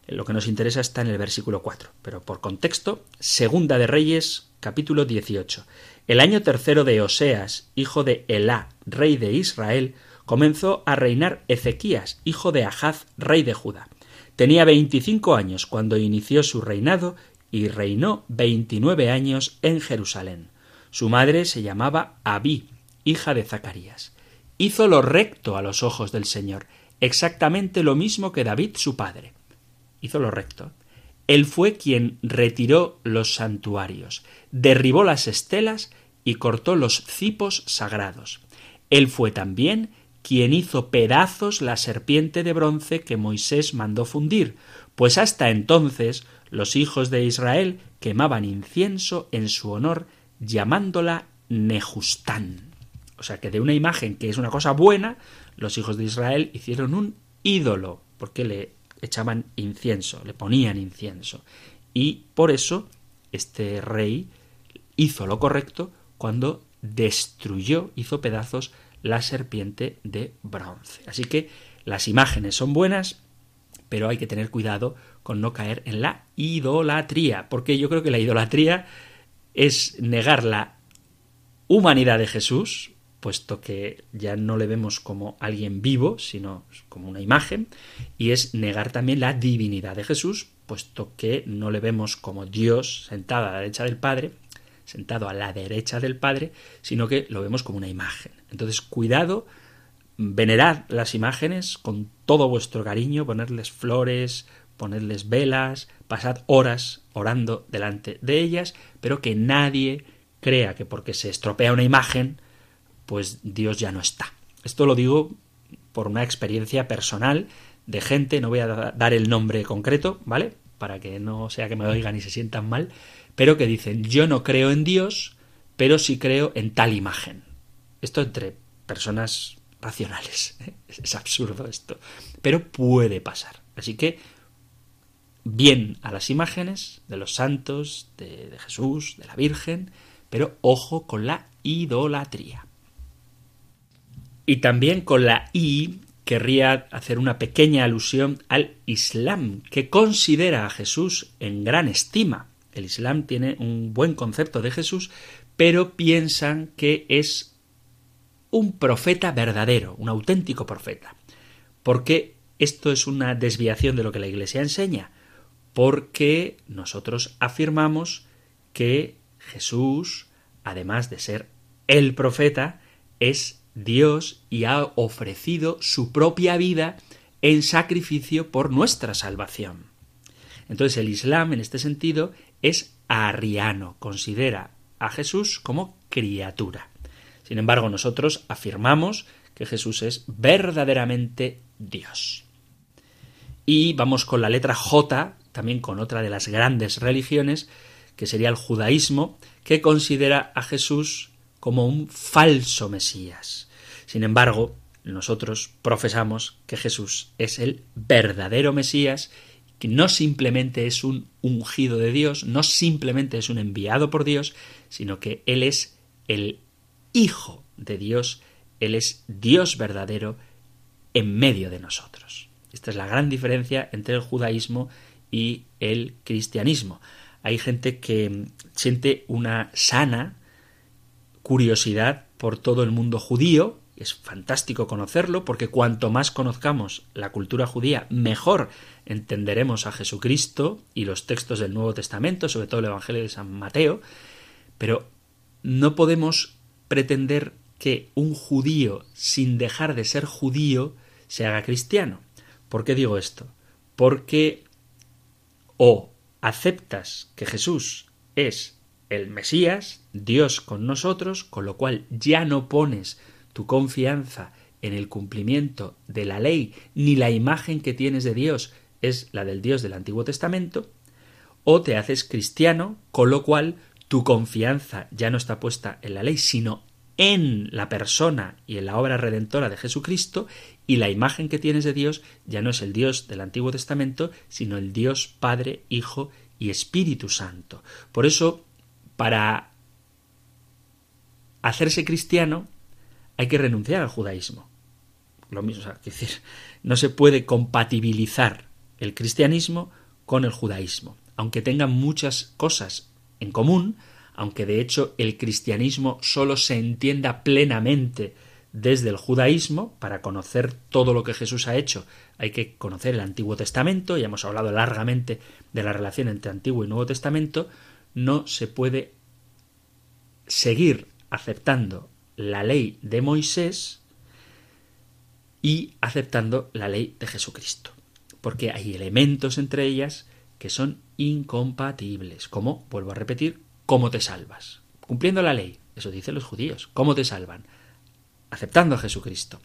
lo que nos interesa está en el versículo 4, pero por contexto, segunda de Reyes, capítulo 18. El año tercero de Oseas, hijo de Elá, rey de Israel, comenzó a reinar Ezequías, hijo de Ahaz, rey de Judá. Tenía veinticinco años cuando inició su reinado y reinó veintinueve años en Jerusalén. Su madre se llamaba Abí, hija de Zacarías. Hizo lo recto a los ojos del Señor, exactamente lo mismo que David su padre. Hizo lo recto. Él fue quien retiró los santuarios, derribó las estelas y cortó los cipos sagrados. Él fue también quien hizo pedazos la serpiente de bronce que Moisés mandó fundir, pues hasta entonces los hijos de Israel quemaban incienso en su honor llamándola Nejustán. O sea que de una imagen que es una cosa buena, los hijos de Israel hicieron un ídolo, porque le echaban incienso, le ponían incienso. Y por eso este rey hizo lo correcto cuando destruyó, hizo pedazos la serpiente de bronce. Así que las imágenes son buenas, pero hay que tener cuidado con no caer en la idolatría, porque yo creo que la idolatría es negar la humanidad de Jesús, puesto que ya no le vemos como alguien vivo, sino como una imagen, y es negar también la divinidad de Jesús, puesto que no le vemos como Dios sentado a la derecha del Padre, sentado a la derecha del Padre, sino que lo vemos como una imagen. Entonces, cuidado, venerad las imágenes con todo vuestro cariño, ponerles flores, ponerles velas, pasad horas orando delante de ellas, pero que nadie crea que porque se estropea una imagen, pues Dios ya no está. Esto lo digo por una experiencia personal de gente, no voy a dar el nombre concreto, ¿vale? Para que no sea que me oigan y se sientan mal, pero que dicen, yo no creo en Dios, pero sí creo en tal imagen. Esto entre personas racionales. [LAUGHS] Es absurdo esto. Pero puede pasar. Así que bien a las imágenes de los santos, de, Jesús, de la Virgen, pero ojo con la idolatría. Y también con la I querría hacer una pequeña alusión al Islam, que considera a Jesús en gran estima. El Islam tiene un buen concepto de Jesús, pero piensan que es un profeta verdadero, un auténtico profeta. Porque esto es una desviación de lo que la Iglesia enseña porque nosotros afirmamos que Jesús, además de ser el profeta, es Dios y ha ofrecido su propia vida en sacrificio por nuestra salvación. Entonces el Islam, en este sentido, es arriano, considera a Jesús como criatura. Sin embargo, nosotros afirmamos que Jesús es verdaderamente Dios. Y vamos con la letra J también con otra de las grandes religiones, que sería el judaísmo, que considera a Jesús como un falso Mesías. Sin embargo, nosotros profesamos que Jesús es el verdadero Mesías, que no simplemente es un ungido de Dios, no simplemente es un enviado por Dios, sino que Él es el Hijo de Dios, Él es Dios verdadero en medio de nosotros. Esta es la gran diferencia entre el judaísmo y el cristianismo. Hay gente que siente una sana curiosidad por todo el mundo judío, es fantástico conocerlo porque cuanto más conozcamos la cultura judía, mejor entenderemos a Jesucristo y los textos del Nuevo Testamento, sobre todo el Evangelio de San Mateo, pero no podemos pretender que un judío, sin dejar de ser judío, se haga cristiano. ¿Por qué digo esto? Porque o aceptas que Jesús es el Mesías, Dios con nosotros, con lo cual ya no pones tu confianza en el cumplimiento de la ley, ni la imagen que tienes de Dios es la del Dios del Antiguo Testamento, o te haces cristiano, con lo cual tu confianza ya no está puesta en la ley, sino en la persona y en la obra redentora de Jesucristo, y la imagen que tienes de Dios ya no es el Dios del Antiguo Testamento, sino el Dios Padre, Hijo y Espíritu Santo. Por eso, para hacerse cristiano, hay que renunciar al judaísmo. Lo mismo, es decir, no se puede compatibilizar el cristianismo con el judaísmo, aunque tengan muchas cosas en común, aunque de hecho el cristianismo solo se entienda plenamente desde el judaísmo, para conocer todo lo que Jesús ha hecho hay que conocer el Antiguo Testamento, ya hemos hablado largamente de la relación entre Antiguo y Nuevo Testamento, no se puede seguir aceptando la ley de Moisés y aceptando la ley de Jesucristo. Porque hay elementos entre ellas que son incompatibles. Como, vuelvo a repetir, ¿cómo te salvas? Cumpliendo la ley, eso dicen los judíos. ¿Cómo te salvan? Aceptando a Jesucristo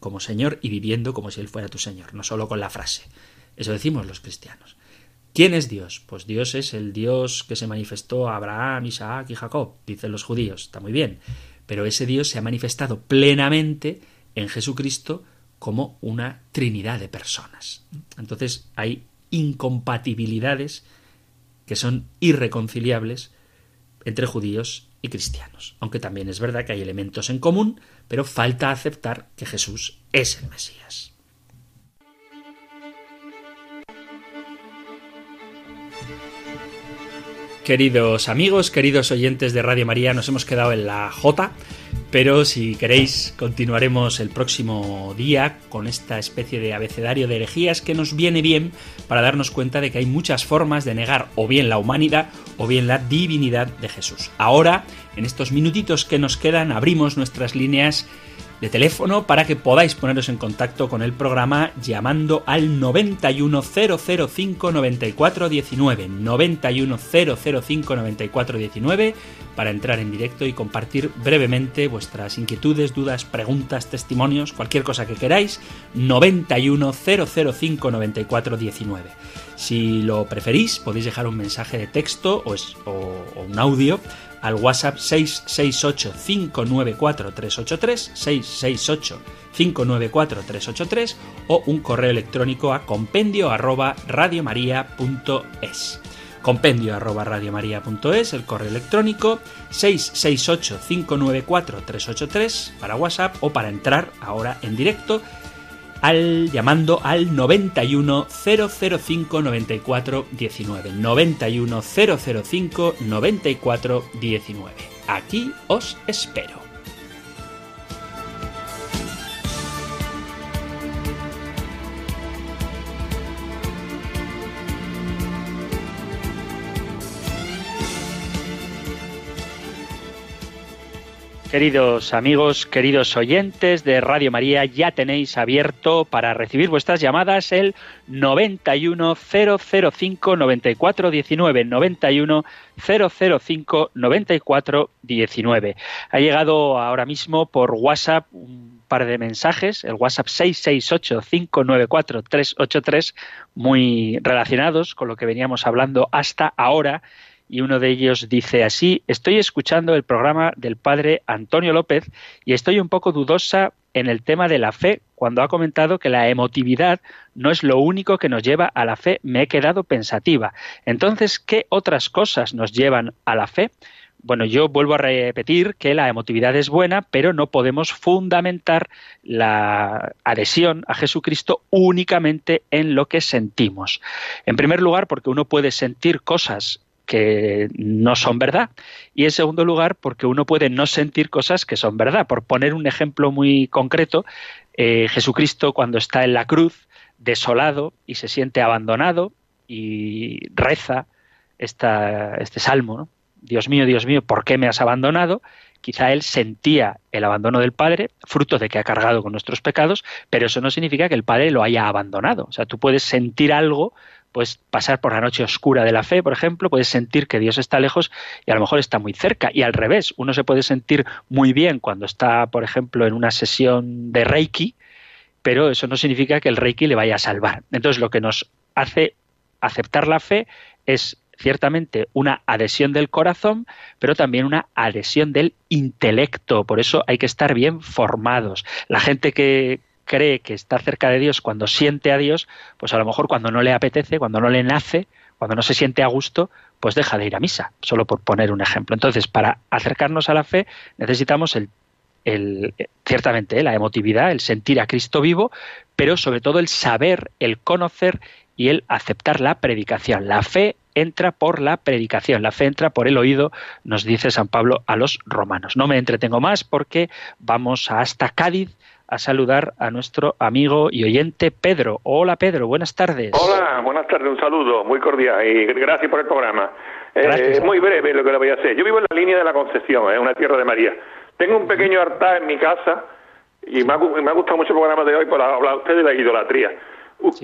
como Señor y viviendo como si Él fuera tu Señor, no solo con la frase. Eso decimos los cristianos. ¿Quién es Dios? Pues Dios es el Dios que se manifestó a Abraham, Isaac y Jacob, dicen los judíos. Está muy bien pero ese Dios se ha manifestado plenamente en Jesucristo como una trinidad de personas. Entonces hay incompatibilidades que son irreconciliables entre judíos y cristianos. Aunque también es verdad que hay elementos en común, pero falta aceptar que Jesús es el Mesías. Queridos amigos, queridos oyentes de Radio María, nos hemos quedado en la J, pero si queréis continuaremos el próximo día con esta especie de abecedario de herejías que nos viene bien para darnos cuenta de que hay muchas formas de negar o bien la humanidad o bien la divinidad de Jesús. Ahora, en estos minutitos que nos quedan, abrimos nuestras líneas de teléfono para que podáis poneros en contacto con el programa llamando al 910059419 910059419 para entrar en directo y compartir brevemente vuestras inquietudes, dudas, preguntas, testimonios, cualquier cosa que queráis 910059419 si lo preferís podéis dejar un mensaje de texto o, o un audio al WhatsApp 668-594-383, 668-594-383 o un correo electrónico a compendio arroba radiomaria.es. Compendio arroba radiomaria.es, el correo electrónico 668-594-383 para WhatsApp o para entrar ahora en directo al llamando al 91 005 94 19 91 005 94 19. Aquí os espero. Queridos amigos, queridos oyentes de Radio María, ya tenéis abierto para recibir vuestras llamadas el 91005 9419 91005 9419. Ha llegado ahora mismo por WhatsApp un par de mensajes, el WhatsApp 668 594 383 muy relacionados con lo que veníamos hablando hasta ahora y uno de ellos dice así, estoy escuchando el programa del padre Antonio López y estoy un poco dudosa en el tema de la fe. Cuando ha comentado que la emotividad no es lo único que nos lleva a la fe, me he quedado pensativa. Entonces, ¿qué otras cosas nos llevan a la fe? Bueno, yo vuelvo a repetir que la emotividad es buena, pero no podemos fundamentar la adhesión a Jesucristo únicamente en lo que sentimos. En primer lugar, porque uno puede sentir cosas que no son verdad. Y en segundo lugar, porque uno puede no sentir cosas que son verdad. Por poner un ejemplo muy concreto, eh, Jesucristo cuando está en la cruz, desolado y se siente abandonado y reza esta, este salmo, Dios mío, Dios mío, ¿por qué me has abandonado? Quizá él sentía el abandono del Padre, fruto de que ha cargado con nuestros pecados, pero eso no significa que el Padre lo haya abandonado. O sea, tú puedes sentir algo puedes pasar por la noche oscura de la fe, por ejemplo, puedes sentir que Dios está lejos y a lo mejor está muy cerca. Y al revés, uno se puede sentir muy bien cuando está, por ejemplo, en una sesión de Reiki, pero eso no significa que el Reiki le vaya a salvar. Entonces, lo que nos hace aceptar la fe es ciertamente una adhesión del corazón, pero también una adhesión del intelecto. Por eso hay que estar bien formados. La gente que, cree que está cerca de Dios cuando siente a Dios, pues a lo mejor cuando no le apetece, cuando no le nace, cuando no se siente a gusto, pues deja de ir a misa, solo por poner un ejemplo. Entonces, para acercarnos a la fe necesitamos el, ciertamente la emotividad, el sentir a Cristo vivo, pero sobre todo el saber, el conocer y el aceptar la predicación. La fe entra por la predicación, la fe entra por el oído, nos dice San Pablo a los romanos. No me entretengo más porque vamos hasta Cádiz a saludar a nuestro amigo y oyente Pedro. Hola Pedro, buenas tardes. Hola, buenas tardes, un saludo muy cordial y gracias por el programa. Eh, muy breve lo que le voy a hacer. Yo vivo en la línea de la Concepción, es una tierra de María. Tengo un pequeño altar en mi casa y me ha, gustado mucho el programa de hoy por hablar usted de la idolatría.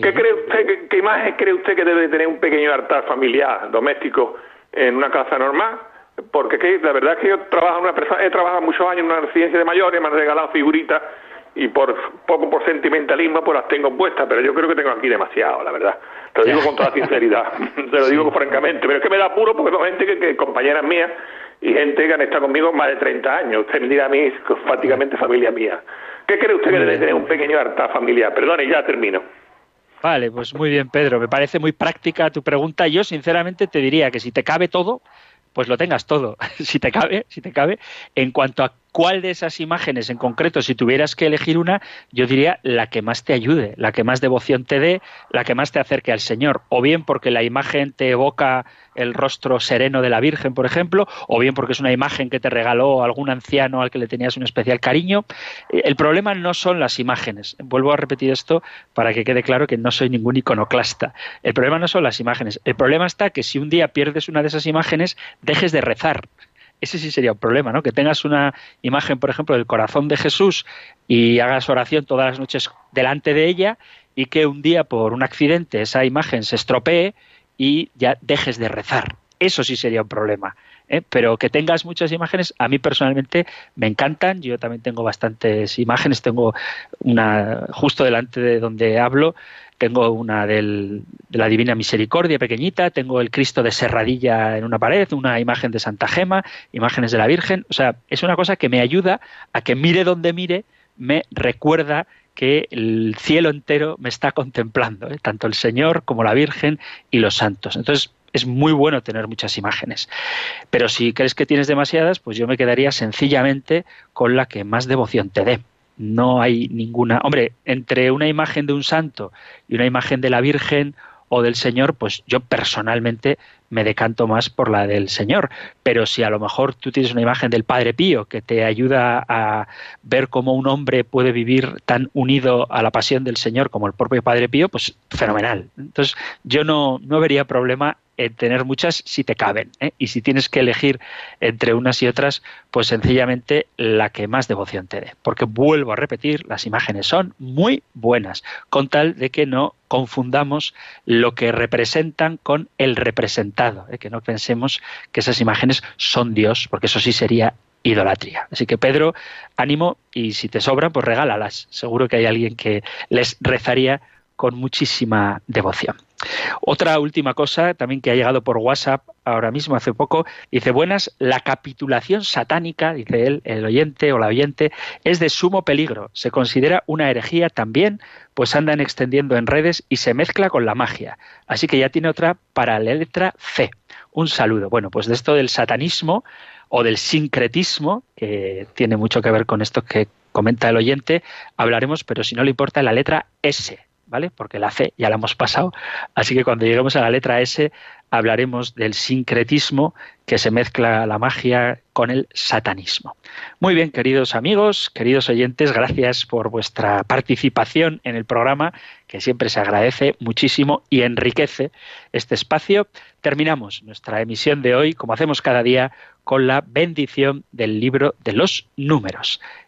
¿Qué cree usted, qué, imagen cree usted que debe tener un pequeño altar familiar, doméstico, en una casa normal? Porque la verdad es que yo trabajo una he trabajado muchos años en una residencia de mayores, me han regalado figuritas y por poco por sentimentalismo pues las tengo puestas, pero yo creo que tengo aquí demasiado, la verdad. Te lo digo con toda sinceridad, [LAUGHS] te lo digo francamente, pero es que me da apuro porque son gente que, que compañeras mías y gente que han estado conmigo más de 30 años. Usted me dirá a mí, prácticamente familia mía. ¿Qué cree usted que debe tener un pequeño altar familiar? Perdone, ya termino. Vale, pues muy bien, Pedro. Me parece muy práctica tu pregunta. Yo, sinceramente, te diría que si te cabe todo, pues lo tengas todo, [LAUGHS] si te cabe, si te cabe. En cuanto a ¿Cuál de esas imágenes en concreto, si tuvieras que elegir una, yo diría la que más te ayude, la que más devoción te dé, la que más te acerque al Señor? O bien porque la imagen te evoca el rostro sereno de la Virgen, por ejemplo, o bien porque es una imagen que te regaló algún anciano al que le tenías un especial cariño. Eh, el problema no son las imágenes. Vuelvo a repetir esto para que quede claro que no soy ningún iconoclasta. El problema no son las imágenes. El problema está que si un día pierdes una de esas imágenes, dejes de rezar ese sí sería un problema, ¿no? Que tengas una imagen, por ejemplo, del corazón de Jesús y hagas oración todas las noches delante de ella y que un día por un accidente esa imagen se estropee y ya dejes de rezar. Eso sí sería un problema. ¿eh? Pero que tengas muchas imágenes, a mí personalmente me encantan. Yo también tengo bastantes imágenes. Tengo una justo delante de donde hablo tengo una de la Divina Misericordia pequeñita, tengo el Cristo de Serradilla en una pared, una imagen de Santa Gema, imágenes de la Virgen. O sea, es una cosa que me ayuda a que mire donde mire, me recuerda que el cielo entero me está contemplando, ¿eh? tanto el Señor como la Virgen y los santos. Entonces, es muy bueno tener muchas imágenes. Pero si crees que tienes demasiadas, pues yo me quedaría sencillamente con la que más devoción te dé no hay ninguna. Hombre, entre una imagen de un santo y una imagen de la Virgen o del Señor, pues yo personalmente me decanto más por la del Señor. Pero si a lo mejor tú tienes una imagen del Padre Pío que te ayuda a ver cómo un hombre puede vivir tan unido a la pasión del Señor como el propio Padre Pío, pues fenomenal. Entonces yo no, no vería problema en tener muchas si te caben. ¿eh? Y si tienes que elegir entre unas y otras, pues sencillamente la que más devoción te dé. Porque vuelvo a repetir, las imágenes son muy buenas, con tal de que no confundamos lo que representan con el representado, ¿eh? que no pensemos que esas imágenes son Dios, porque eso sí sería idolatría. Así que Pedro, ánimo y si te sobran, pues regálalas. Seguro que hay alguien que les rezaría con muchísima devoción. Otra última cosa, también que ha llegado por WhatsApp ahora mismo, hace poco, dice, buenas, la capitulación satánica, dice él, el oyente o la oyente, es de sumo peligro. Se considera una herejía también, pues andan extendiendo en redes y se mezcla con la magia. Así que ya tiene otra para la letra C. Un saludo. Bueno, pues de esto del satanismo o del sincretismo, que tiene mucho que ver con esto que comenta el oyente, hablaremos, pero si no le importa, la letra S Porque la C ya la hemos pasado, así que cuando lleguemos a la letra S hablaremos del sincretismo que se mezcla la magia con el satanismo. Muy bien, queridos amigos, queridos oyentes, gracias por vuestra participación en el programa, que siempre se agradece muchísimo y enriquece este espacio. Terminamos nuestra emisión de hoy, como hacemos cada día, con la bendición del libro de los números.